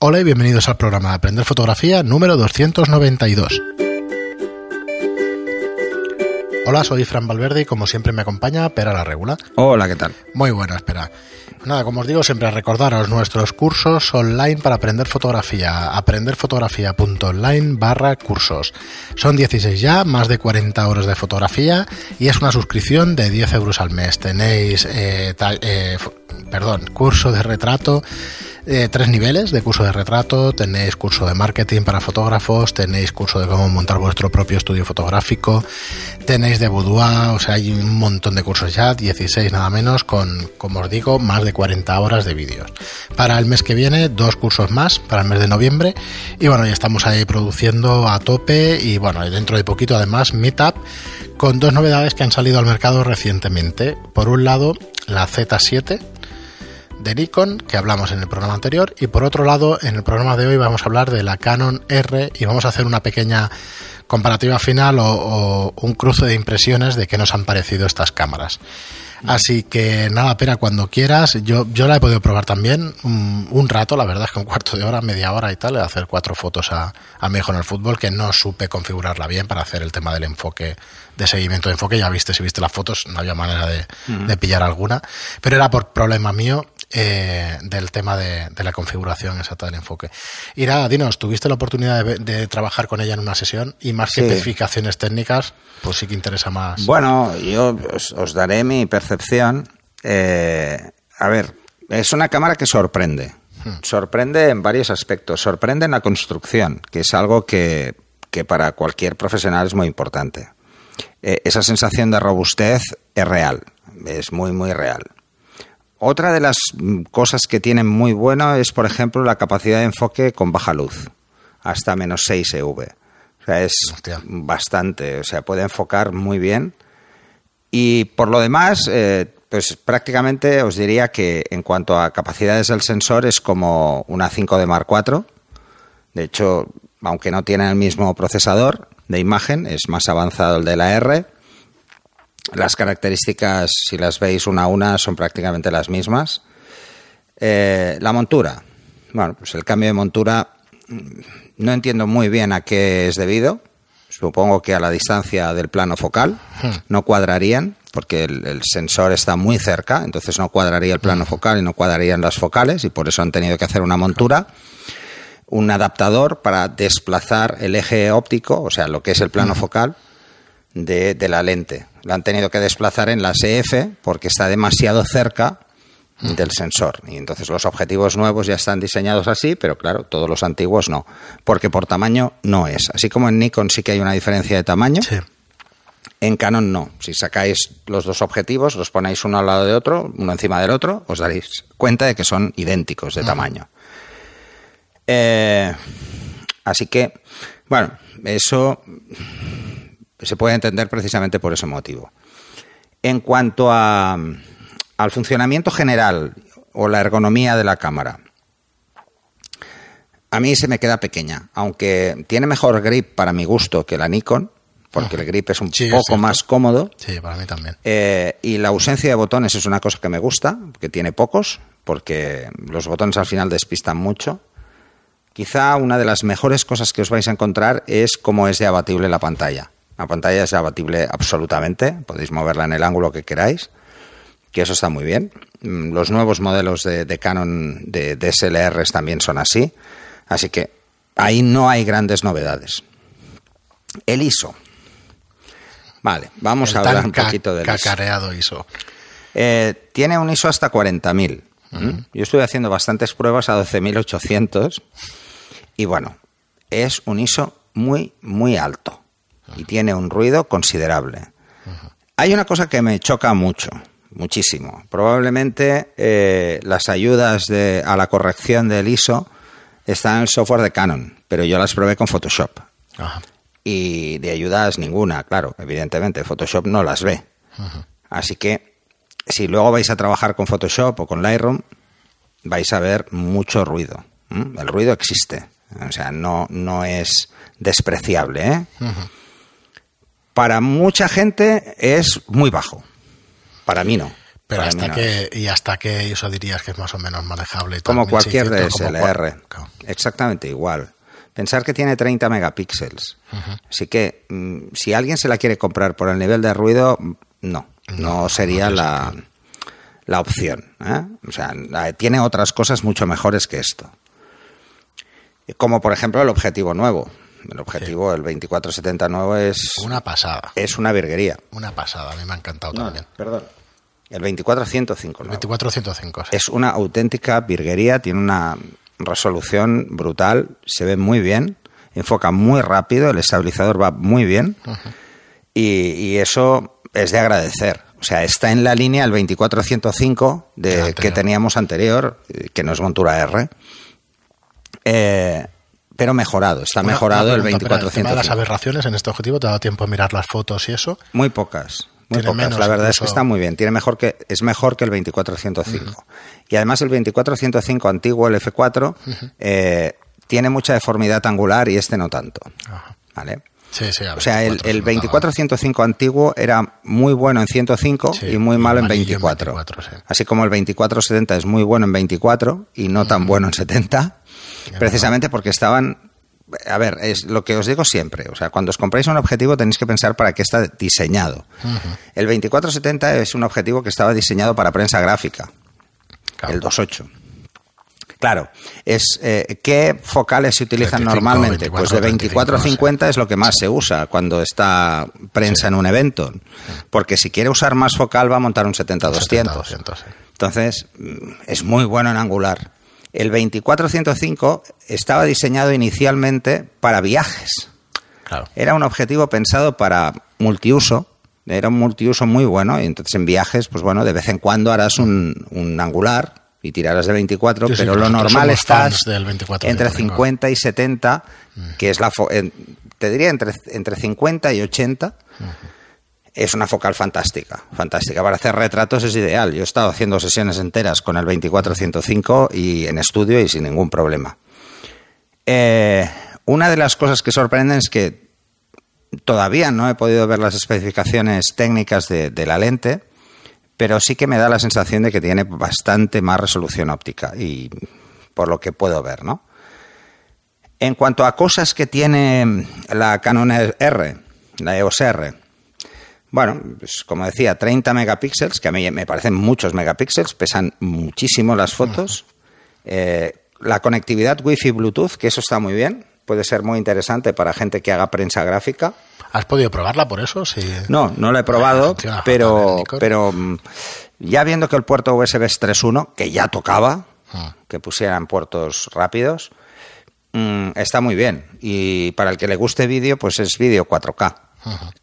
Hola y bienvenidos al programa de Aprender Fotografía número 292. Hola, soy Fran Valverde y como siempre me acompaña Pera la Regula. Hola, ¿qué tal? Muy buena, espera. Nada, como os digo, siempre recordaros nuestros cursos online para aprender fotografía. aprenderfotografía.online barra cursos. Son 16 ya, más de 40 horas de fotografía y es una suscripción de 10 euros al mes. Tenéis, eh, eh, perdón, curso de retrato eh, tres niveles de curso de retrato, tenéis curso de marketing para fotógrafos, tenéis curso de cómo montar vuestro propio estudio fotográfico, tenéis de boudoir, o sea, hay un montón de cursos ya, 16 nada menos, con, como os digo, más de 40 horas de vídeos. Para el mes que viene, dos cursos más, para el mes de noviembre, y bueno, ya estamos ahí produciendo a tope, y bueno, dentro de poquito además, Meetup, con dos novedades que han salido al mercado recientemente. Por un lado, la Z7, de Nikon que hablamos en el programa anterior y por otro lado en el programa de hoy vamos a hablar de la Canon R y vamos a hacer una pequeña comparativa final o, un cruce de impresiones de qué nos han parecido estas cámaras. Así que nada, Pera, cuando quieras, yo, yo la he podido probar también un, rato, la verdad es que un cuarto de hora, media hora y tal, de hacer cuatro fotos a, a mi hijo en el fútbol, que no supe configurarla bien para hacer el tema del enfoque, de seguimiento de enfoque. Ya viste, si viste las fotos, no había manera de, de pillar alguna, pero era por problema mío eh, del tema de, la configuración exacta del enfoque. Y nada, dinos, ¿tuviste la oportunidad de, trabajar con ella en una sesión? Y más que especificaciones técnicas, pues sí que interesa más. Bueno, yo os, daré mi percepción. Eh, a ver, es una cámara que sorprende. Hmm. Sorprende en varios aspectos. Sorprende en la construcción, que es algo que, para cualquier profesional es muy importante. Eh, esa sensación de robustez es real, es muy, muy real. Otra de las mm, cosas que tienen muy bueno es, por ejemplo, la capacidad de enfoque con baja luz, hasta menos 6 EV. O sea, es bastante, o sea, puede enfocar muy bien. Y por lo demás, eh, pues prácticamente os diría que en cuanto a capacidades del sensor es como una 5D Mark IV. De hecho, aunque no tiene el mismo procesador de imagen, es más avanzado el de la R las características, si las veis una a una, son prácticamente las mismas. Eh, la montura. Bueno, pues el cambio de montura mm, no entiendo muy bien a qué es debido. Supongo que a la distancia del plano focal hmm. no cuadrarían, porque el, sensor está muy cerca, entonces no cuadraría el plano hmm. focal y no cuadrarían las focales, y por eso han tenido que hacer una montura, un adaptador para desplazar el eje óptico, o sea, lo que es el plano hmm. focal, de, la lente. La han tenido que desplazar en la CF porque está demasiado cerca del sensor. Y entonces los objetivos nuevos ya están diseñados así, pero claro, todos los antiguos no, porque por tamaño no es. Así como en Nikon sí que hay una diferencia de tamaño, en Canon no. Si sacáis los dos objetivos, los ponéis uno al lado de otro, uno encima del otro, os daréis cuenta de que son idénticos de tamaño. Eh, así que, bueno, eso se puede entender precisamente por ese motivo. En cuanto a, al funcionamiento general o la ergonomía de la cámara, a mí se me queda pequeña, aunque tiene mejor grip para mi gusto que la Nikon, porque el grip es un poco más cómodo. Sí, para mí también. Eh, y la ausencia de botones es una cosa que me gusta, que tiene pocos, porque los botones al final despistan mucho. Quizá una de las mejores cosas que os vais a encontrar es cómo es de abatible la pantalla. La pantalla es abatible absolutamente, podéis moverla en el ángulo que queráis, que eso está muy bien. Mm, los nuevos modelos de, Canon de DSLRs también son así, así que ahí no hay grandes novedades. El ISO. Vale, vamos a hablar un poquito del cacareado ISO. Eh, tiene un ISO hasta 40.000. Yo estoy haciendo bastantes pruebas a 12.800 y bueno, es un ISO muy, muy alto y tiene un ruido considerable. Hay una cosa que me choca mucho, muchísimo. Probablemente eh, las ayudas de, a la corrección del ISO están en el software de Canon, pero yo las probé con Photoshop. Y de ayudas ninguna, claro, evidentemente. Photoshop no las ve. Así que si luego vais a trabajar con Photoshop o con Lightroom, vais a ver mucho ruido. El ruido existe. O sea, no, no es despreciable. ¿eh? Para mucha gente es muy bajo. Para mí no. Pero Para hasta no que, y hasta que eso dirías que es más o menos manejable. y Como cualquier 1600, como DSLR. Exactamente igual. Pensar que tiene 30 megapíxeles. Así que mm, si alguien se la quiere comprar por el nivel de ruido, no. No, sería no la, la opción. ¿eh? O sea, tiene otras cosas mucho mejores que esto. Como por ejemplo el objetivo nuevo. El objetivo, el 2470 nuevo, es, Una pasada. es una virguería. Una pasada. A mí me ha encantado No, también. perdón. El 2405 El nuevo. 2405, sí. Es una auténtica virguería, tiene una resolución brutal, se ve muy bien, enfoca muy rápido, el estabilizador va muy bien y, y eso es de agradecer. O sea, está en la línea el 2405 El de, anterior. que teníamos anterior, eh, que no es montura R, eh, pero mejorado, está Una- mejorado una el pregunta, el tema de las 2405. aberraciones en este objetivo, ¿te ha dado tiempo a mirar las fotos y eso? Muy pocas. Muy pocas. menos la verdad es que incluso. está muy bien. Tiene mejor que, es mejor que el 2405. Y además el 2405 antiguo, el F4, eh, tiene mucha deformidad angular y este no tanto. Ajá. ¿Vale? Sí, sí. O sea, el, 24 el se notaba. 2405 antiguo era muy bueno en 105 Sí, y muy malo en malillo en 24. 24, sí. Así como el 2470 es muy bueno en 24 y no tan bueno en 70, precisamente porque estaban... A ver, es lo que os digo siempre. O sea, cuando os compráis un objetivo tenéis que pensar para qué está diseñado. El 2470 es un objetivo que estaba diseñado para prensa gráfica Claro. el 2.8. Claro, es eh, ¿qué focales se utilizan 35, normalmente? pues de 24, 24-50 es lo que más se usa cuando está prensa en un evento. Porque si quiere usar más focal va a montar un 70-200. 70-200, sí. Entonces, mm, es muy bueno en angular. El 24-105 estaba diseñado inicialmente para viajes. Claro. Era un objetivo pensado para multiuso. Era un multiuso muy bueno. Y entonces en viajes, pues bueno, de vez en cuando harás un, un angular y tirarás de 24, Sí, sí, pero lo normal estás fans del 24, entre 105. 50 y 70, que es la... te diría entre, entre 50 y 80. Es una focal fantástica, fantástica. Para hacer retratos es ideal. Yo he estado haciendo sesiones enteras con el 24-105 y en estudio y sin ningún problema. Eh, una de las cosas que sorprenden es que todavía no he podido ver las especificaciones técnicas de, de la lente, pero sí que me da la sensación de que tiene bastante más resolución óptica y por lo que puedo ver, ¿no? En cuanto a cosas que tiene la Canon R, la EOS R, bueno, pues como decía, 30 megapíxeles, que a mí me parecen muchos megapíxeles, pesan muchísimo las fotos. Eh, la conectividad Wi-Fi Bluetooth, que eso está muy bien, puede ser muy interesante para gente que haga prensa gráfica. ¿Has podido probarla por eso? Sí. No, no lo he probado, fatal, pero, pero mm, ya viendo que el puerto USB es 3.1, que ya tocaba, Ah. que pusieran puertos rápidos, mm, está muy bien. Y para el que le guste vídeo, pues es vídeo 4K.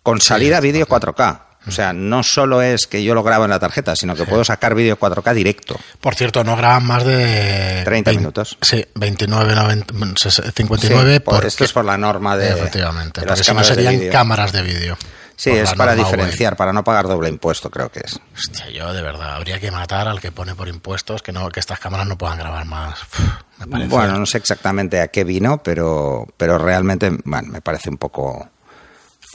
Con salida vídeo 4K. O sea, no solo es que yo lo grabo en la tarjeta, sino que puedo sacar vídeo 4K directo. Por cierto, no graban más de... 30 vein- minutos. Sí, 29, 90, ses- 59 Sí, por- porque- esto es por la norma de, Efectivamente, de porque las si no de serían cámaras de vídeo. Sí, es para diferenciar, para no pagar doble impuesto, creo que es. Hostia, yo de verdad, habría que matar al que pone por impuestos que no que estas cámaras no puedan grabar más. Me Bueno, no sé exactamente a qué vino, pero, pero realmente bueno, me parece un poco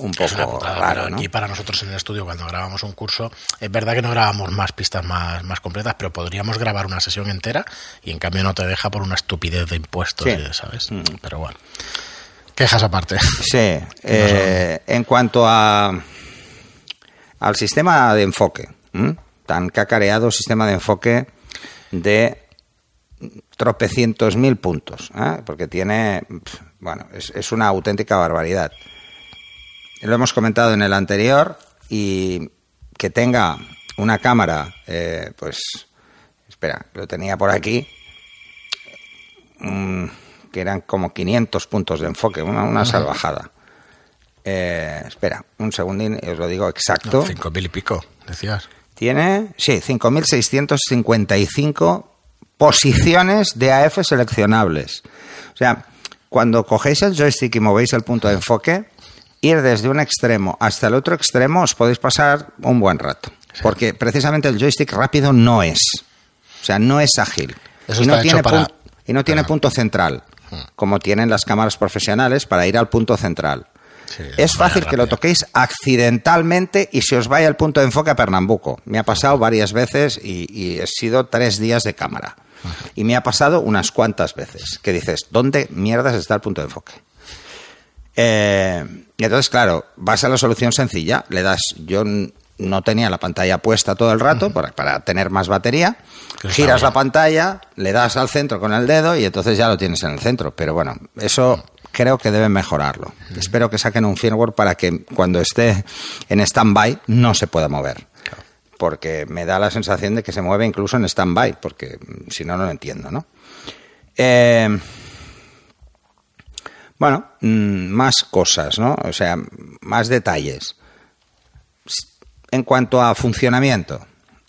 un poco putada, raro, ¿no? aquí para nosotros en el estudio cuando grabamos un curso, es verdad que no grabamos más pistas más, más completas, pero podríamos grabar una sesión entera y en cambio no te deja por una estupidez de impuestos, Sí. ¿sabes? Pero bueno. Quejas aparte. Sí, eh, en cuanto a al sistema de enfoque, ¿m? tan cacareado sistema de enfoque de tropecientos mil puntos, ¿eh? porque tiene, bueno, es, es una auténtica barbaridad. Lo hemos comentado en el anterior y que tenga una cámara, eh, pues, espera, lo tenía por aquí, mm, que eran como 500 puntos de enfoque, una, una salvajada. Eh, espera, un segundín, os lo digo exacto. Cinco mil y pico, decías. Tiene, sí, 5.655 posiciones de AF seleccionables. O sea, cuando cogéis el joystick y movéis el punto de enfoque, ir desde un extremo hasta el otro extremo os podéis pasar un buen rato. Porque precisamente el joystick rápido no es. O sea, no es ágil. Eso y, no tiene para- y no tiene para- punto central, como tienen las cámaras profesionales para ir al punto central. Sí, es fácil que lo toquéis accidentalmente y se os vaya el punto de enfoque a Pernambuco. Me ha pasado varias veces y, y he sido tres días de cámara. Y me ha pasado unas cuantas veces que dices, ¿dónde mierdas está el punto de enfoque? Eh, y entonces, claro, vas a la solución sencilla, le das, yo no tenía la pantalla puesta todo el rato para, para tener más batería, giras la pantalla, le das al centro con el dedo y entonces ya lo tienes en el centro. Pero bueno, eso creo que deben mejorarlo. Espero que saquen un firmware para que cuando esté en stand-by no se pueda mover. Porque me da la sensación de que se mueve incluso en stand-by, porque mm, si no, no lo entiendo, ¿no? Eh, bueno, mm, más cosas, ¿no? O sea, más detalles. En cuanto a funcionamiento,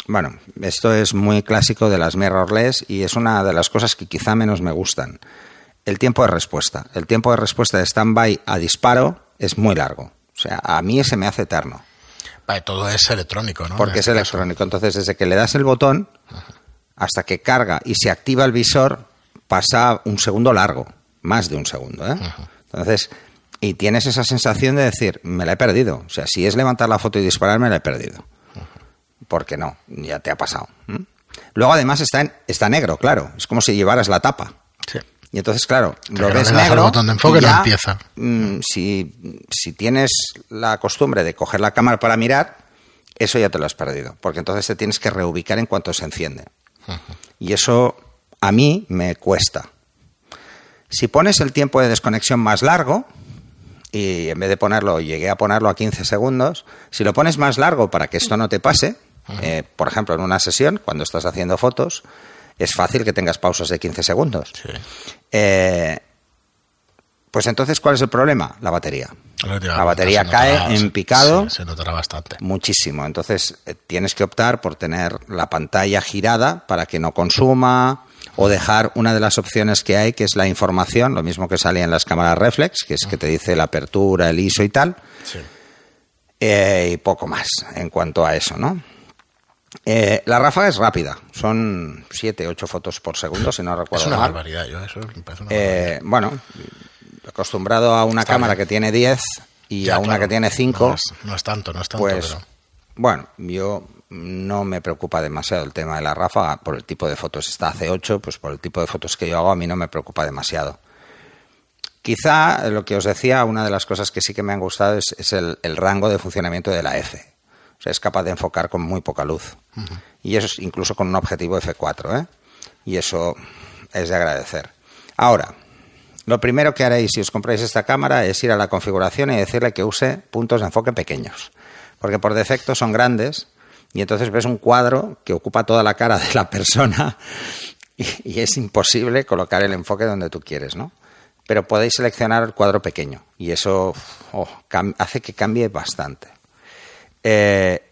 bueno, esto es muy clásico de las mirrorless y es una de las cosas que quizá menos me gustan. El tiempo de respuesta. El tiempo de respuesta de stand-by a disparo es muy largo. O sea, a mí se me hace eterno Vale, todo es electrónico, ¿no? porque En es este electrónico. Entonces, desde que le das el botón hasta que carga y se activa el visor, pasa un segundo largo, más de un segundo. ¿eh? Entonces, y tienes esa sensación de decir, me la he perdido. O sea, si es levantar la foto y disparar, me la he perdido. Porque no, ya te ha pasado. Luego, además, está, en- está negro, claro. Es como si llevaras la tapa. Sí. Y entonces, claro, lo ves negro. botón de enfoque, y no ya, empieza. mm, si, si tienes la costumbre de coger la cámara para mirar, eso ya te lo has perdido. Porque entonces te tienes que reubicar en cuanto se enciende. Y eso a mí me cuesta. Si pones el tiempo de desconexión más largo, y en vez de ponerlo, llegué a ponerlo a 15 segundos, si lo pones más largo para que esto no te pase, eh, por ejemplo, en una sesión, cuando estás haciendo fotos, es fácil que tengas pausas de 15 segundos. Sí. Eh, pues entonces, ¿cuál es el problema? La batería. La batería se cae notará- en picado sí, se notará bastante. muchísimo. Entonces, eh, tienes que optar por tener la pantalla girada para que no consuma o dejar una de las opciones que hay, que es la información, lo mismo que sale en las cámaras reflex, que es que te dice la apertura, el ISO y tal, Sí. eh, y poco más en cuanto a eso, ¿no? Eh, la ráfaga es rápida, son 7, 8 fotos por segundo, si no recuerdo Es una mal. barbaridad, yo eso me parece una Eh, bueno, acostumbrado a una Está cámara bien. que tiene 10 y Ya, a una claro. que tiene 5, No es, no es tanto, no es tanto, pues pero... bueno, yo no me preocupa demasiado el tema de la ráfaga por el tipo de fotos. Está a C8, pues por el tipo de fotos que yo hago a mí no me preocupa demasiado. Quizá lo que os decía, una de las cosas que sí que me han gustado es, es el, el rango de funcionamiento de la F. O sea, es capaz de enfocar con muy poca luz. Y eso es incluso con un objetivo F4, ¿eh? Y eso es de agradecer. Ahora, lo primero que haréis si os compráis esta cámara es ir a la configuración y decirle que use puntos de enfoque pequeños. Porque por defecto son grandes y entonces ves un cuadro que ocupa toda la cara de la persona y, es imposible colocar el enfoque donde tú quieres, ¿no? Pero podéis seleccionar el cuadro pequeño y eso oh, hace que cambie bastante. Eh,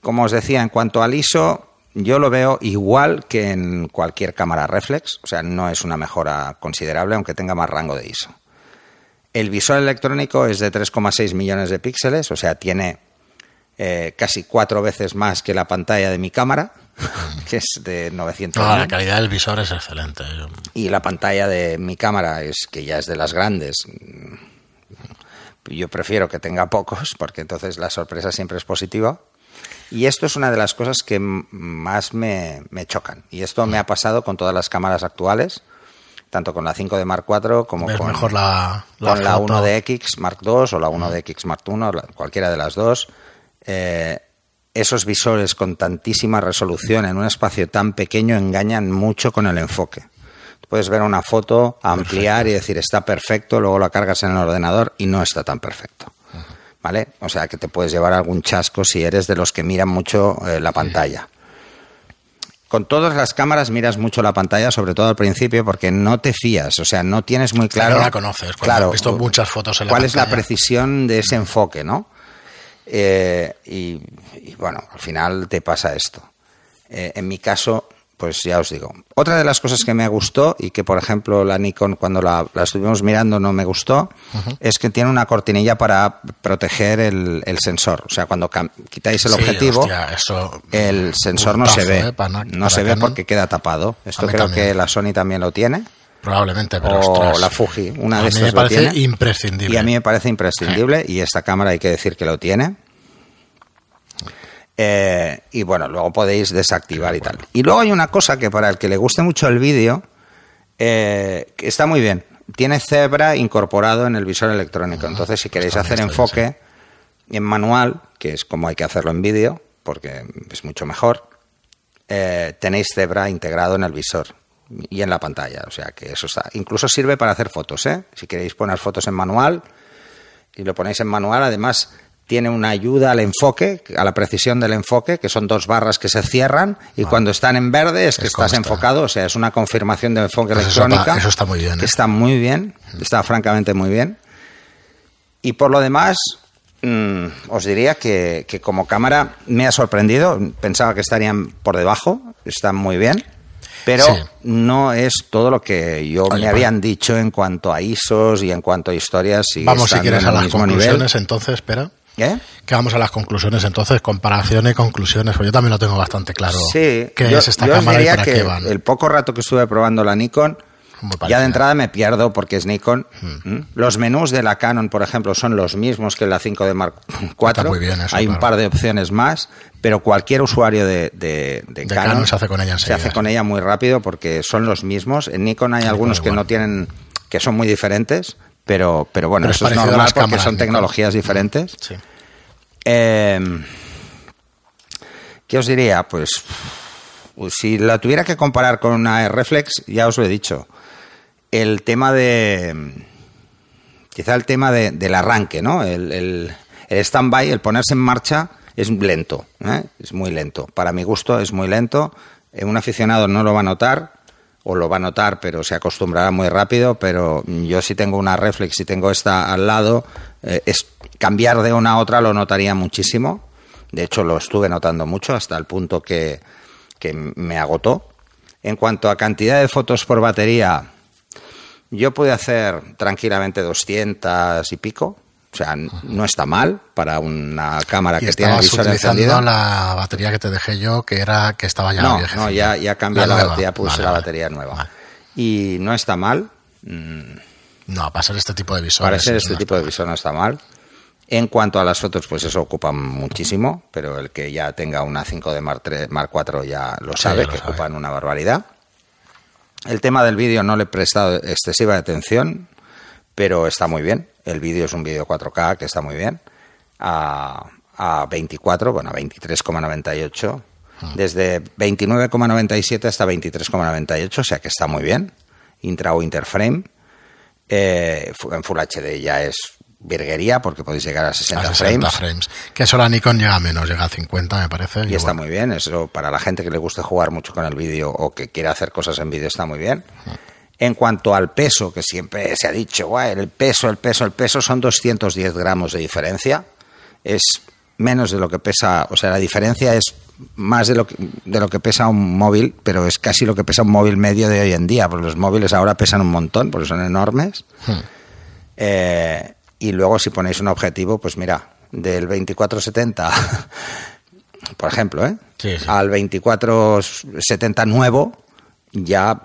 como os decía, en cuanto al ISO, yo lo veo igual que en cualquier cámara reflex, o sea, no es una mejora considerable, aunque tenga más rango de ISO. El visor electrónico es de 3,6 millones de píxeles, o sea, tiene eh, casi cuatro veces más que la pantalla de mi cámara, que es de 900. No, la calidad del visor es excelente. Yo- Y la pantalla de mi cámara es que ya es de las grandes. Yo prefiero que tenga pocos, porque entonces la sorpresa siempre es positiva. Y esto es una de las cosas que más me, me chocan. Y esto me ha pasado con todas las cámaras actuales, tanto con la 5 de Mark IV como con, mejor la, con la foto. 1 de X Mark II o la 1 de X Mark I, cualquiera de las dos. Eh, esos visores con tantísima resolución en un espacio tan pequeño engañan mucho con el enfoque. Puedes ver una foto, ampliar y decir está perfecto, luego la cargas en el ordenador y no está tan perfecto. ¿Vale? O sea que te puedes llevar algún chasco si eres de los que miran mucho eh, la pantalla. Con todas las cámaras miras mucho la pantalla, sobre todo al principio, porque no te fías, o sea, no tienes muy claro. no la conoces, cuando has visto muchas fotos en la ¿Cuál es la precisión de ese enfoque, no? Eh, y, y, bueno, al final te pasa esto. Eh, en mi caso, pues ya os digo. Otra de las cosas que me gustó y que, por ejemplo, la Nikon cuando la, la estuvimos mirando no me gustó, es que tiene una cortinilla para proteger el, el sensor. O sea, cuando quitáis el Sí, objetivo, hostia, eso- el sensor no se ve. eh, para- no para se ve porque queda tapado. Esto creo también. que la Sony también lo tiene. Probablemente, pero o ostras. la Fuji, una a de mí estas me lo parece tiene. imprescindible. Y a mí me parece imprescindible y esta cámara hay que decir que lo tiene. Eh, y bueno, luego podéis desactivar y tal. Y luego hay una cosa que para el que le guste mucho el vídeo, eh, está muy bien. Tiene Zebra incorporado en el visor electrónico. Entonces, si queréis hacer enfoque en manual, que es como hay que hacerlo en vídeo, porque es mucho mejor, eh, tenéis Zebra integrado en el visor y en la pantalla. O sea que eso está. Incluso sirve para hacer fotos, ¿eh? Si queréis poner fotos en manual y lo ponéis en manual, además tiene una ayuda al enfoque, a la precisión del enfoque, que son dos barras que se cierran y cuando están en verde es que Es estás está. enfocado, o sea, es una confirmación de enfoque Pues eso electrónica. está- eso está muy bien, que ¿eh? Está muy bien, está francamente muy bien. Y por lo demás, mm, os diría que, que como cámara me ha sorprendido. Pensaba que estarían por debajo, están muy bien. Pero Sí. no es todo lo que yo Oye, me pues- habían dicho en cuanto a ISOs y en cuanto a historias. sigue Vamos, si quieres, a las conclusiones, nivel. entonces, espera. ¿Eh? Que vamos a las conclusiones, entonces, comparación y conclusiones, pues yo también lo tengo bastante claro. Sí, ¿Qué yo, es esta yo cámara y diría para que qué van? el poco rato que estuve probando la Nikon, ya de entrada me pierdo porque es Nikon. ¿Mm? Los menús de la Canon, por ejemplo, son los mismos que la 5 de Mark IV. muy bien eso, Hay un claro. par de opciones más, pero cualquier usuario de, de- de De Canon se hace con ella se hace con ella muy rápido porque son los mismos. En Nikon hay algunos que no tienen, que son muy diferentes, pero, pero bueno, Pero eso es normal porque cámaras son tecnologías diferentes. Sí. Eh, ¿Qué os diría? Pues, pues si la tuviera que comparar con una reflex, ya os lo he dicho. El tema de. Quizá el tema de- del arranque, ¿no? El, el, el stand-by, el ponerse en marcha, es lento. ¿eh? Es muy lento. Para mi gusto, es muy lento. Eh, Un aficionado no lo va a notar, o lo va a notar, pero se acostumbrará muy rápido. Pero yo, si tengo una reflex, si tengo esta al lado, eh, es cambiar de una a otra lo notaría muchísimo. De hecho, lo estuve notando mucho hasta el punto que, que me agotó. En cuanto a cantidad de fotos por batería, yo pude hacer tranquilamente 200 y pico. O sea, no está mal para una cámara Y que tiene visor utilizando encendido. la batería que te dejé yo, que era que estaba ya no, no, ya, ya cambié La batería, puse Vale, la vale. batería nueva. Vale. Y no está mal. No, para ser este tipo de visores. Para ser es este tipo de visor no está mal. En cuanto a las fotos, pues eso ocupa muchísimo, pero el que ya tenga una 5 de Mark, 3, Mark 4 ya lo Sí, sabe, ya lo que sabe. ocupan una barbaridad. El tema del vídeo no le he prestado excesiva atención, pero está muy bien. El vídeo es un vídeo 4K que está muy bien. A, a 24, bueno, a 23,98. Ah. Desde 29,97 hasta 23,98, o sea que está muy bien. Intra o interframe. Eh, en Full HD ya es virguería porque podéis llegar a 60, a 60 frames. frames. Que eso la Nikon llega a menos, llega a 50, me parece. Y está bueno, muy bien, eso para la gente que le guste jugar mucho con el vídeo o que quiera hacer cosas en vídeo está muy bien. En cuanto al peso, que siempre se ha dicho, "Guau, el peso, el peso, el peso, son 210 gramos de diferencia. Es menos de lo que pesa, o sea, la diferencia es más de lo que, de lo que pesa un móvil, pero es casi lo que pesa un móvil medio de hoy en día, porque los móviles ahora pesan un montón, porque son enormes. Eh, y luego si ponéis un objetivo, pues mira, del 2470, por ejemplo, ¿eh? Sí, sí. al 2470 nuevo, ya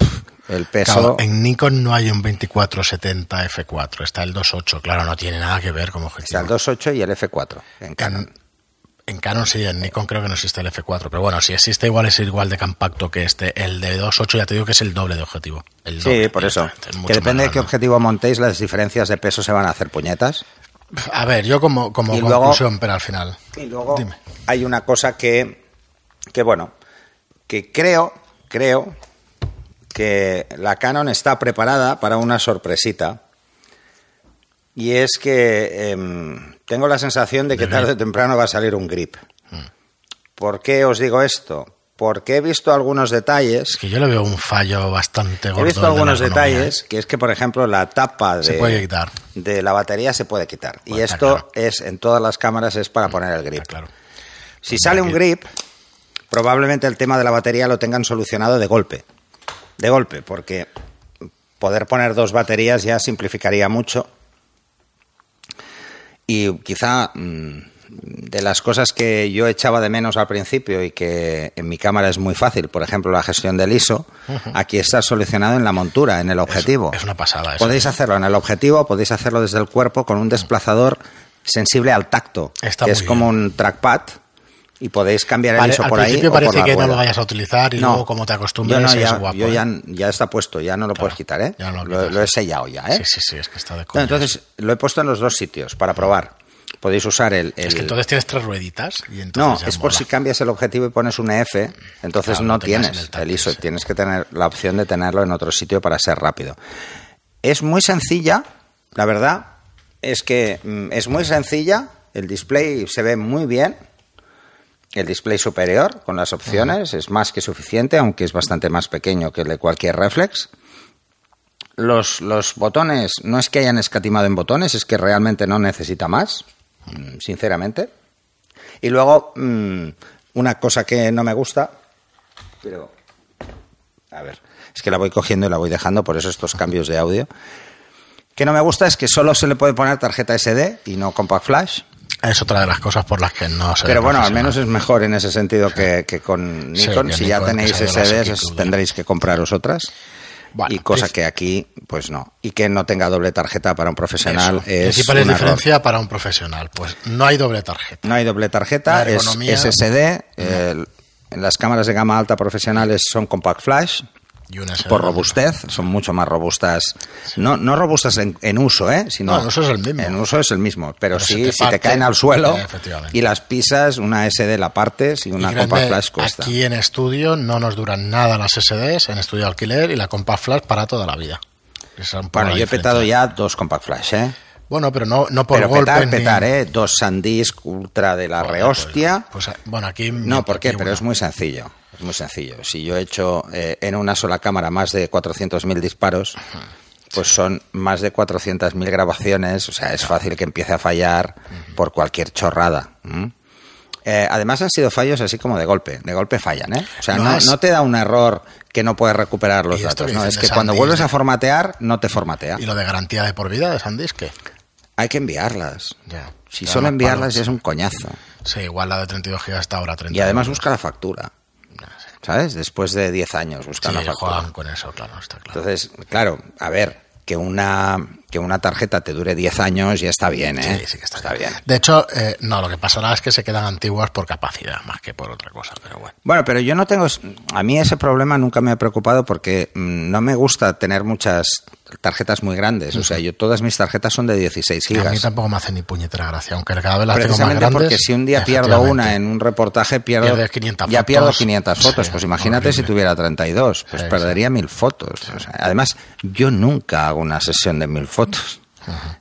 el peso... Claro, en Nikon no hay un 2470 F4, está el 28, claro, no tiene nada que ver como Está objetivo. el 2.8 y el F4 en Canon. En, en Canon sí, en Nikon creo que no existe el F4, pero bueno, si existe igual es igual de compacto que este. El de 2.8 ya te digo que es el doble de objetivo. El Sí, doble, por eso. es Que depende de qué objetivo montéis, las diferencias de peso se van a hacer puñetas. A ver, yo como, como Y luego- conclusión, pero al final. Y luego Dime. hay una cosa que, que, bueno, que creo, creo que la Canon está preparada para una sorpresita. Y es que em, tengo la sensación de que De tarde o temprano va a salir un grip. Mm. ¿Por qué os digo esto? Porque he visto algunos detalles Es que yo le veo un fallo bastante gordo. He visto de algunos detalles, que es que, por ejemplo, la tapa de, Se puede quitar. de la batería se puede quitar. y Bueno, esto claro. es, en todas las cámaras, es para poner el ¿eh? grip. Está claro. Si sale un grip, probablemente el tema de la batería lo tengan solucionado de golpe. De golpe, porque poder poner dos baterías ya simplificaría mucho. Y quizá mm, de las cosas que yo echaba de menos al principio y que en mi cámara es muy fácil, por ejemplo, la gestión del ISO, aquí está solucionado en la montura, en el objetivo. Es, una pasada. Eso. Podéis hacerlo en el objetivo, podéis hacerlo desde el cuerpo con un desplazador sensible al tacto, Está que es como bien. un trackpad y podéis cambiar el Vale, ISO al por ahí. principio o por parece que no lo vayas a utilizar y No. luego como te Yo acostumbres no, es ya, guapo. yo ¿eh? ya, ya está puesto, ya no lo puedes quitar, ¿eh? ya no lo lo, lo he sellado ya, ¿eh? Sí, sí, sí, es que está de No, coña. entonces lo he puesto en los dos sitios para probar. Podéis usar el. es que entonces tienes tres rueditas y no, entonces ya es por si cambias el objetivo y pones un F, entonces Claro, no tienes en el ISO, sí. tienes que tener la opción de tenerlo en otro sitio para ser rápido. Es muy sencilla, la verdad, es que mm, es muy sencilla, el display se ve muy bien, el display superior con las opciones es más que suficiente, aunque es bastante más pequeño que el de cualquier reflex. Los, los botones, no es que hayan escatimado en botones, es que realmente no necesita más, mm, sinceramente. Y luego, mm, una cosa que no me gusta, pero... A ver, es que la voy cogiendo y la voy dejando, por eso estos cambios de audio. Que no me gusta es que solo se le puede poner tarjeta SD y no compact flash. Es otra de las cosas por las que no se Pero bueno, al menos es mejor en ese sentido que, que con Sí, Nikon. que si ya Nikon, tenéis SDs, tendréis que compraros otras. Bueno, y cosa que aquí, pues no. Y que no tenga doble tarjeta para un profesional Eso. es error. diferencia para un profesional. Pues no hay doble tarjeta. No hay doble tarjeta, es SSD. eh, en las cámaras de gama alta profesionales son compact flash. Y Por robustez, son mucho más robustas. No, no robustas en, en uso, ¿eh? Sino No, en uso es el mismo. En uso es el mismo. Pero, sí, te si te parte, caen al suelo eh, y las pisas, una SD la partes y una Y compact créeme, flash cuesta. Aquí en estudio no nos duran nada las SDs, en estudio de alquiler y la compact flash para toda la vida. Bueno, yo he petado ya dos compact flash, ¿eh? Bueno, pero no, no por Pero petar, ni- petar, ¿eh? Dos SanDisk ultra de la Joder, rehostia. Pues, pues, bueno, aquí... No, ¿por qué? Pero una. es muy sencillo. Es muy sencillo. Si yo he hecho eh, en una sola cámara más de 400.000 disparos, pues son más de 400.000 grabaciones. O sea, es fácil que empiece a fallar por cualquier chorrada. Eh, además han sido fallos así como de golpe. De golpe fallan, ¿eh? O sea, No no, es- no te da un error que no puedes recuperar los datos. No, es que cuando vuelves de- a formatear, no te formatea. ¿Y lo de garantía de por vida de SanDisk qué? Hay que enviarlas. Ya. Si Ya solo enviarlas palos. es un coñazo. Sí, igual la de 32 GB está ahora 30 Y además euros. busca la factura. ¿Sabes? Después de 10 años busca Sí, factura. juegan con eso, claro, está claro. Entonces, claro, a ver, que una, que una tarjeta te dure 10 años ya está bien, ¿eh? Sí, sí que está, bien. De hecho, eh, no, lo que pasará es que se quedan antiguas por capacidad, más que por otra cosa, pero bueno. Bueno, pero yo no tengo. A mí ese problema nunca me ha preocupado porque mm, no me gusta tener muchas tarjetas muy grandes. O sea, yo todas mis tarjetas son de 16 A mí gigas. tampoco me hace ni puñetera gracia, aunque cada vez las tengo más grandes. porque si un día pierdo una en un reportaje, pierdo, Pierdes 500 ya fotos. pierdo 500 fotos. Sí, pues imagínate si horrible. tuviera 32, pues Sí, perdería mil fotos. O sea, además, yo nunca hago una sesión de mil fotos.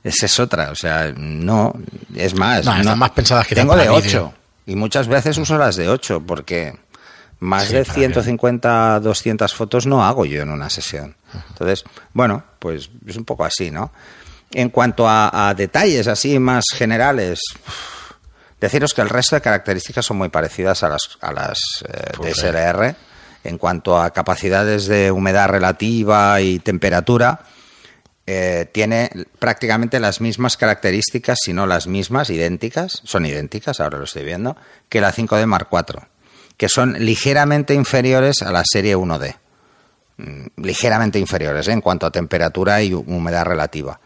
Esa es otra, o sea, no, es más. No, están más pensadas quizá Tengo de vídeo. 8 y muchas veces uso las de 8 porque más Sí, de para 150, 200 fotos no hago yo en una sesión. Entonces, bueno, pues es un poco así, ¿no? En cuanto a, a detalles así más generales, deciros que el resto de características son muy parecidas a las, a las eh, Pues. DSLR. En cuanto a capacidades de humedad relativa y temperatura, eh, tiene prácticamente las mismas características, si no las mismas, idénticas, son idénticas, ahora lo estoy viendo, que la 5D Mark IV, que son ligeramente inferiores a la serie 1D. Mm, Ligeramente inferiores ¿eh? en cuanto a temperatura y hu- humedad relativa.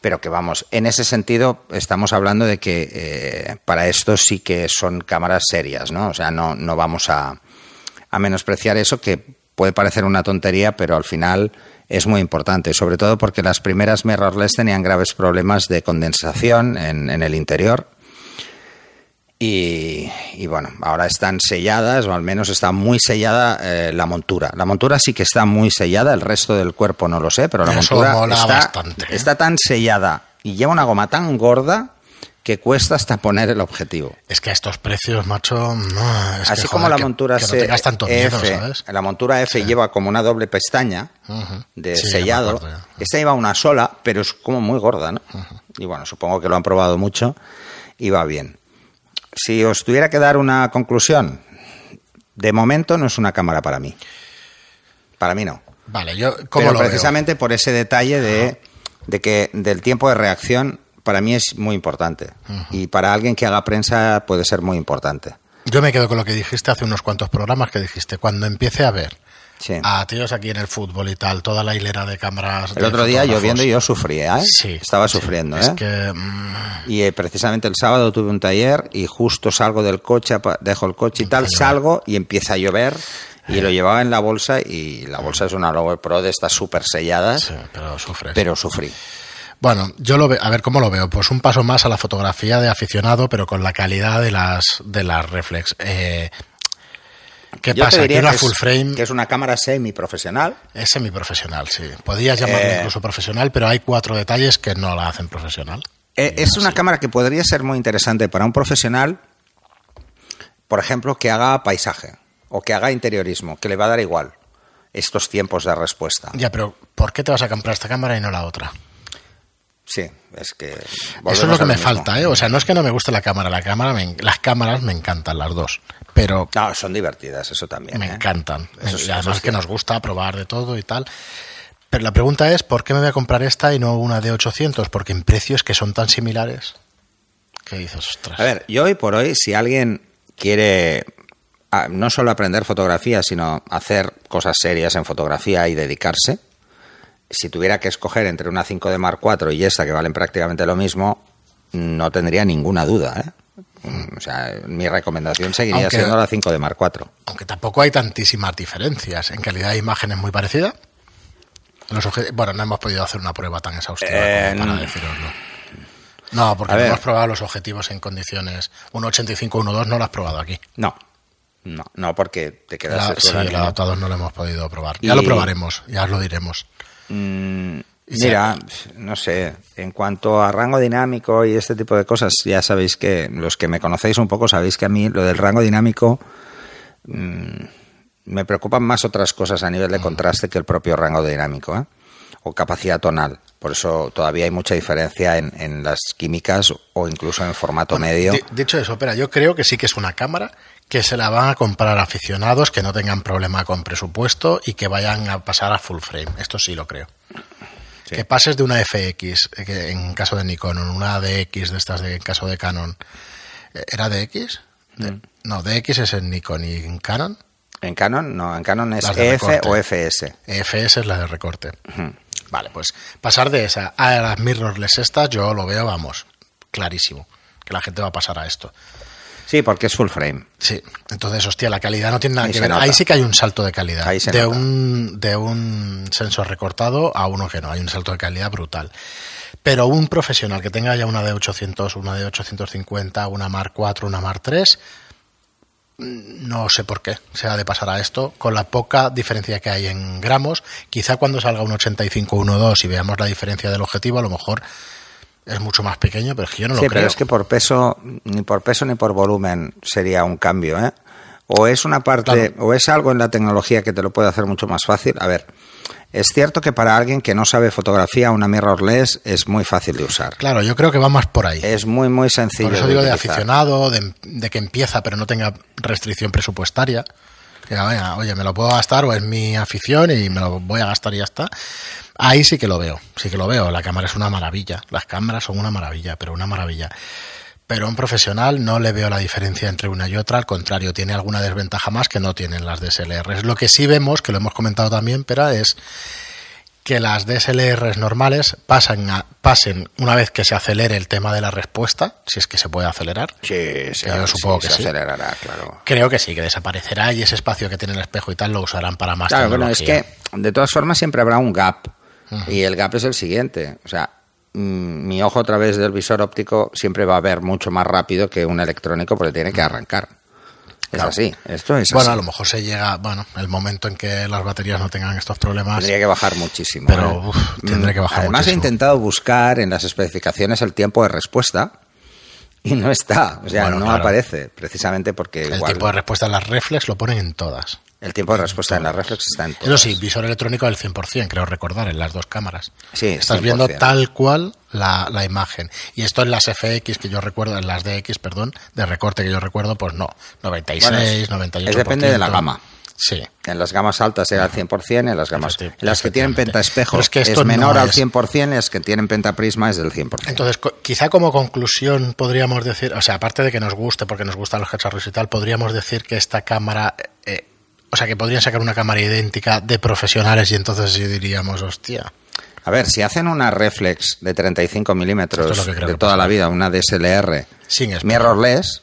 Pero que vamos, en ese sentido estamos hablando de que eh, para esto sí que son cámaras serias, ¿no? O sea, no, no vamos a, a menospreciar eso que puede parecer una tontería, pero al final es muy importante, sobre todo porque las primeras mirrorless tenían graves problemas de condensación en, en el interior. Y, y bueno, ahora están selladas, o al menos está muy sellada eh, la montura. La montura sí que está muy sellada, el resto del cuerpo no lo sé, pero la Eso montura está, bastante, ¿eh? está tan sellada y lleva una goma tan gorda que cuesta hasta poner el objetivo. Es que a estos precios, macho, no, es Así que, como joder, la que- montura que no se- tengas tanto miedo, F, ¿sabes? la montura F lleva como una doble pestaña de Sí, sellado. Esta lleva una sola, pero es como muy gorda, ¿no? Y bueno, supongo que lo han probado mucho y va bien. Si os tuviera que dar una conclusión, de momento no es una cámara para mí. Para mí no. Vale, yo, ¿cómo Pero lo veo? precisamente por ese detalle de, de que del tiempo de reacción para mí es muy importante. Y para alguien que haga prensa puede ser muy importante. Yo me quedo con lo que dijiste hace unos cuantos programas que dijiste, cuando empiece a ver Sí. a tíos aquí en el fútbol y tal, toda la hilera de cámaras. El de otro día lloviendo y yo sufría, ¿eh? Sí, Estaba sí. sufriendo, Es ¿eh? que mm, Y eh, precisamente el sábado tuve un taller y justo salgo del coche, dejo el coche y tal, salgo y empieza a llover y lo llevaba en la bolsa y la bolsa es una Lower Pro de estas súper selladas, sí, pero sufres. pero sufrí. Bueno, yo lo veo, a ver cómo lo veo. Pues un paso más a la fotografía de aficionado, pero con la calidad de las de las reflex. Eh, ¿Qué Yo te pasa? Que diría una que es- full frame que es una cámara semi-profesional. es semiprofesional, sí. Podrías llamarlo Eh. incluso profesional, pero hay cuatro detalles que no la hacen profesional. Eh, es una cámara que podría ser muy interesante para un profesional, por ejemplo, que haga paisaje o que haga interiorismo, que le va a dar igual estos tiempos de respuesta. Ya, pero ¿por qué te vas a comprar esta cámara y no la otra? Sí, es que... Eso es lo que me mismo. falta, ¿eh? O sea, no es que no me guste la cámara, la cámara me las cámaras me encantan las dos, pero No, son divertidas, eso también. me ¿eh? encantan. Eso es- además eso es que nos gusta probar de todo y tal. Pero la pregunta es, ¿por qué me voy a comprar esta y no una de 800? Porque en precios que son tan similares. ¿Qué dices? Ostras. A ver, yo hoy por hoy, si alguien quiere ah, no solo aprender fotografía, sino hacer cosas serias en fotografía y dedicarse, si tuviera que escoger entre una 5D Mark IV y esta, que valen prácticamente lo mismo, no tendría ninguna duda. ¿eh? Mm, O sea, mi recomendación seguiría Aunque- siendo la 5D Mark IV. Aunque tampoco hay tantísimas diferencias. En calidad de imagen es muy parecida. Los bueno, no hemos podido hacer una prueba tan exhaustiva Eh, como para no. deciroslo. No, porque no hemos probado los objetivos en condiciones 1.85, 1.2 no lo has probado aquí. No, no, no, porque te quedas... La- sí, el adaptador no lo hemos podido probar. Ya lo probaremos, ya os lo diremos. Mm, Mira, no sé, en cuanto a rango dinámico y este tipo de cosas, ya sabéis que los que me conocéis un poco sabéis que a mí lo del rango dinámico mm, me preocupan más otras cosas a nivel de contraste que el propio rango dinámico, ¿eh? o capacidad tonal. Por eso todavía hay mucha diferencia en, en las químicas o incluso en el formato Bueno, medio. di- dicho eso, espera, yo creo que sí que es una cámara que se la van a comprar aficionados que no tengan problema con presupuesto y que vayan a pasar a full frame. Esto sí lo creo. Sí. Que pases de una FX, eh, que en caso de Nikon, o una DX de estas de en caso de Canon. eh, ¿Era DX? De- Mm. No, DX es en Nikon y en Canon. En Canon, no, en Canon es EF o FS. EFS es la de recorte. Ujú. Vale, pues pasar de esa a las mirrorless estas, yo lo veo, vamos, clarísimo. Que la gente va a pasar a esto. Sí, porque es full frame. Sí, entonces, hostia, la calidad no tiene nada Ahí que ver. nota. Ahí sí que hay un salto de calidad. Ahí se de, nota. un, de un sensor recortado a uno que no. Hay un salto de calidad brutal. Pero un profesional que tenga ya una de 800, una de 850, una Mark 4, una Mark 3, no sé por qué se ha de pasar a esto, con la poca diferencia que hay en gramos. Quizá cuando salga un 85, 1.2 y veamos la diferencia del objetivo, a lo mejor es mucho más pequeño, pero es que yo no lo creo. pero es que por peso, ni por peso ni por volumen sería un cambio, ¿eh? O es una parte, Claro. o es algo en la tecnología que te lo puede hacer mucho más fácil. A ver, es cierto que para alguien que no sabe fotografía, una mirrorless es muy fácil de usar. Claro, yo creo que va más por ahí. Es muy, muy sencillo. Por eso digo de utilizar. aficionado, de, de que empieza pero no tenga restricción presupuestaria. Que venga, oye, me lo puedo gastar o es mi afición y me lo voy a gastar y ya está. Ahí sí que lo veo, sí que lo veo. La cámara es una maravilla. Las cámaras son una maravilla, pero una maravilla. Pero a un profesional no le veo la diferencia entre una y otra, al contrario, tiene alguna desventaja más que no tienen las DSLRs. Lo que sí vemos, que lo hemos comentado también, pero es que las DSLRs normales pasan a- pasen una vez que se acelere el tema de la respuesta, si es que se puede acelerar. Sí, sí, yo supongo que se sí. acelerará, claro. Creo que sí, que desaparecerá y ese espacio que tiene el espejo y tal lo usarán para más Claro, bueno, es tecnología. que de todas formas siempre habrá un gap. Y el gap es el siguiente. O sea, mi ojo a través del visor óptico siempre va a ver mucho más rápido que un electrónico porque tiene que arrancar. Es así. Esto es Bueno, a lo mejor se llega, bueno, el momento en que las baterías no tengan estos problemas. Tendría que bajar muchísimo. Pero, ¿eh? uf, tendré que bajar Además, muchísimo. he intentado buscar en las especificaciones el tiempo de respuesta y no está. O sea, Bueno, no claro. aparece. Precisamente porque el igual tiempo de respuesta en las reflex lo ponen en todas. El tiempo de respuesta en la reflex está en Eso sí, visor electrónico del 100%, creo recordar, en las dos cámaras. Sí, Estás 100%. viendo tal cual la, la imagen. Y esto en las FX que yo recuerdo, en las DX, perdón, de recorte que yo recuerdo, pues no. 96, Bueno, es- 98%. es depende de la gama. Sí. En las gamas altas era al 100%, en las gamas en las que tienen Pero es que es, menor no al es- 100%, en las que tienen pentaprisma es del 100%. Entonces, quizá como conclusión podríamos decir, o sea, aparte de que nos guste, porque nos gustan los cacharros y tal, podríamos decir que esta cámara, eh, o sea, que podrían sacar una cámara idéntica de profesionales y entonces diríamos, hostia. A ver, si hacen una reflex de 35 milímetros es de toda pasa. la vida, una DSLR, Sin espejo. mirrorless,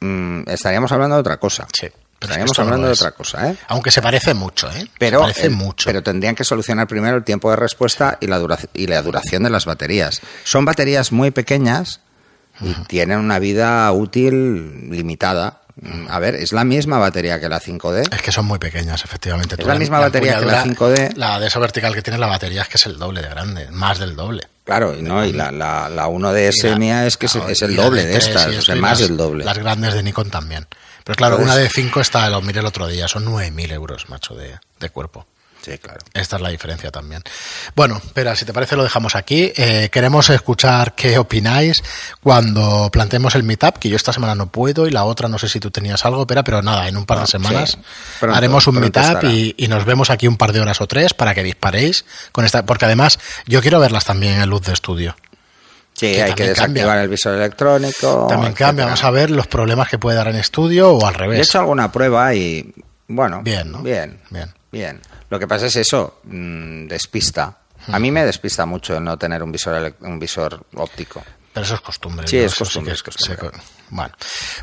mm, estaríamos hablando de otra cosa. Sí. pero es que Estaríamos no hablando de otra cosa, ¿eh? Aunque se parece mucho, ¿eh? Pero, se parece el- mucho. pero tendrían que solucionar primero el tiempo de respuesta y la, dura- y la duración de las baterías. Son baterías muy pequeñas y tienen una vida útil limitada. Mm, A ver, es la misma batería que la 5D. Es que son muy pequeñas, efectivamente. Es Tú la misma batería que la empuñadura, 5D. La de esa vertical que tiene la batería es que es el doble de grande, más del doble. Claro, y no, y la, la, la 1DS Y la- mía es que es- claro, es, y el doble de estas, o sea, más del doble. Las grandes de Nikon también. Pero claro, Entonces- una de 5 está, lo miré el otro día, son 9.000 euros, macho, de, de cuerpo. Sí, claro. Esta es la diferencia también. Bueno, espera, si te parece lo dejamos aquí. Eh, queremos escuchar qué opináis cuando planteemos el meetup, que yo esta semana no puedo y la otra no sé si tú tenías algo, pero, pero nada, en un par de Ah, semanas sí. Pronto, haremos un meetup y, y nos vemos aquí un par de horas o tres para que disparéis con esta, porque además yo quiero verlas también en luz de estudio. Sí, Que hay que desactivar cambia. el visor electrónico. También etcétera. cambia, vamos a ver los problemas que puede dar en estudio o al He revés. hecho alguna prueba y, bueno, Bien, ¿no? bien, Bien. bien. Lo que pasa es eso, mm, despista. A mí me despista mucho el no tener un visor, un visor óptico. Pero eso es costumbre. Sí, ¿no? es costumbre, que es costumbre. Bueno,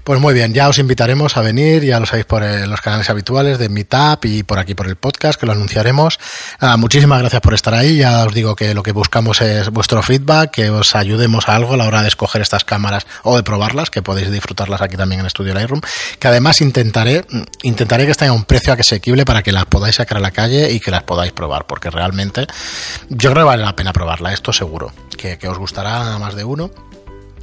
pues muy bien, ya os invitaremos a venir, ya lo sabéis por eh, los canales habituales de Meetup y por aquí por el podcast, que lo anunciaremos. Nada, muchísimas gracias por estar ahí. Ya os digo que lo que buscamos es vuestro feedback, que os ayudemos a algo a la hora de escoger estas cámaras o de probarlas, que podéis disfrutarlas aquí también en Estudio Lightroom. Que además intentaré, mm, intentaré que estén a un precio asequible para que las podáis sacar a la calle y que las podáis probar, porque realmente yo creo que vale la pena probarla, esto seguro, que, os gustará más de uno.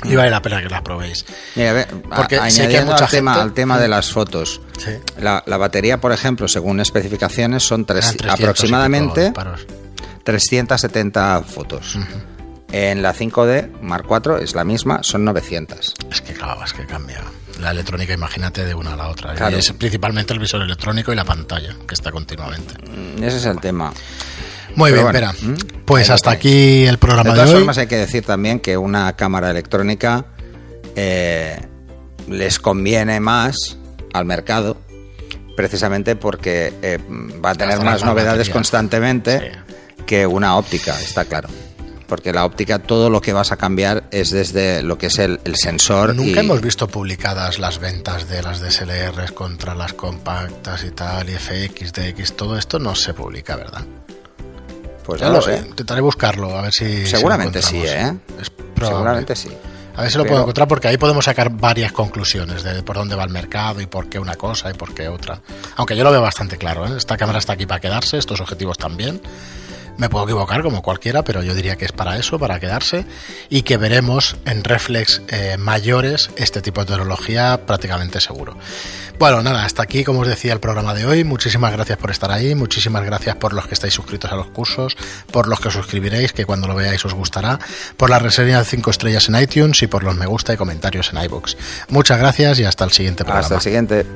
Y vale la pena que las probéis. Mira, Porque a- sé que hay añadiendo mucha al, tema, al tema de las fotos, Sí. la, la batería, por ejemplo, según especificaciones, son tres- Eran 300 y aproximadamente pico disparos. 370 fotos. En la 5D Mark IV es la misma, son 900. Es que claro, es que cambia. La electrónica, imagínate, de una a la otra. Claro. Y es principalmente el visor electrónico y la pantalla, que está continuamente. Mm, Ese es el tema. Muy Pero bien, bueno, espera. ¿mm? Pues hasta aquí el De programa de, todas hoy. formas, hay que decir también que una cámara electrónica eh, les conviene más al mercado, precisamente porque eh, va a tener más novedades batería. constantemente que una óptica, está claro. Porque la óptica, todo lo que vas a cambiar es desde lo que es el, el sensor. Nunca y- hemos visto publicadas las ventas de las DSLRs contra las compactas y tal, y FX, DX, todo esto no se publica, ¿verdad? Pues Ya no lo sé. Intentaré buscarlo, a ver si. si lo Seguramente sí, ¿eh? Es. Seguramente sí. A ver si lo Pero- puedo encontrar porque ahí podemos sacar varias conclusiones de por dónde va el mercado y por qué una cosa y por qué otra. Aunque yo lo veo bastante claro, ¿eh? esta cámara está aquí para quedarse, estos objetivos también. Me puedo equivocar como cualquiera, pero yo diría que es para eso, para quedarse y que veremos en reflex eh, mayores este tipo de tecnología prácticamente seguro. Bueno, nada, hasta aquí, como os decía, el programa de hoy. Muchísimas gracias por estar ahí, muchísimas gracias por los que estáis suscritos a los cursos, por los que os suscribiréis, que cuando lo veáis os gustará, por la reseña de 5 estrellas en iTunes y por los me gusta y comentarios en iBooks. Muchas gracias y hasta el siguiente programa. Hasta el siguiente.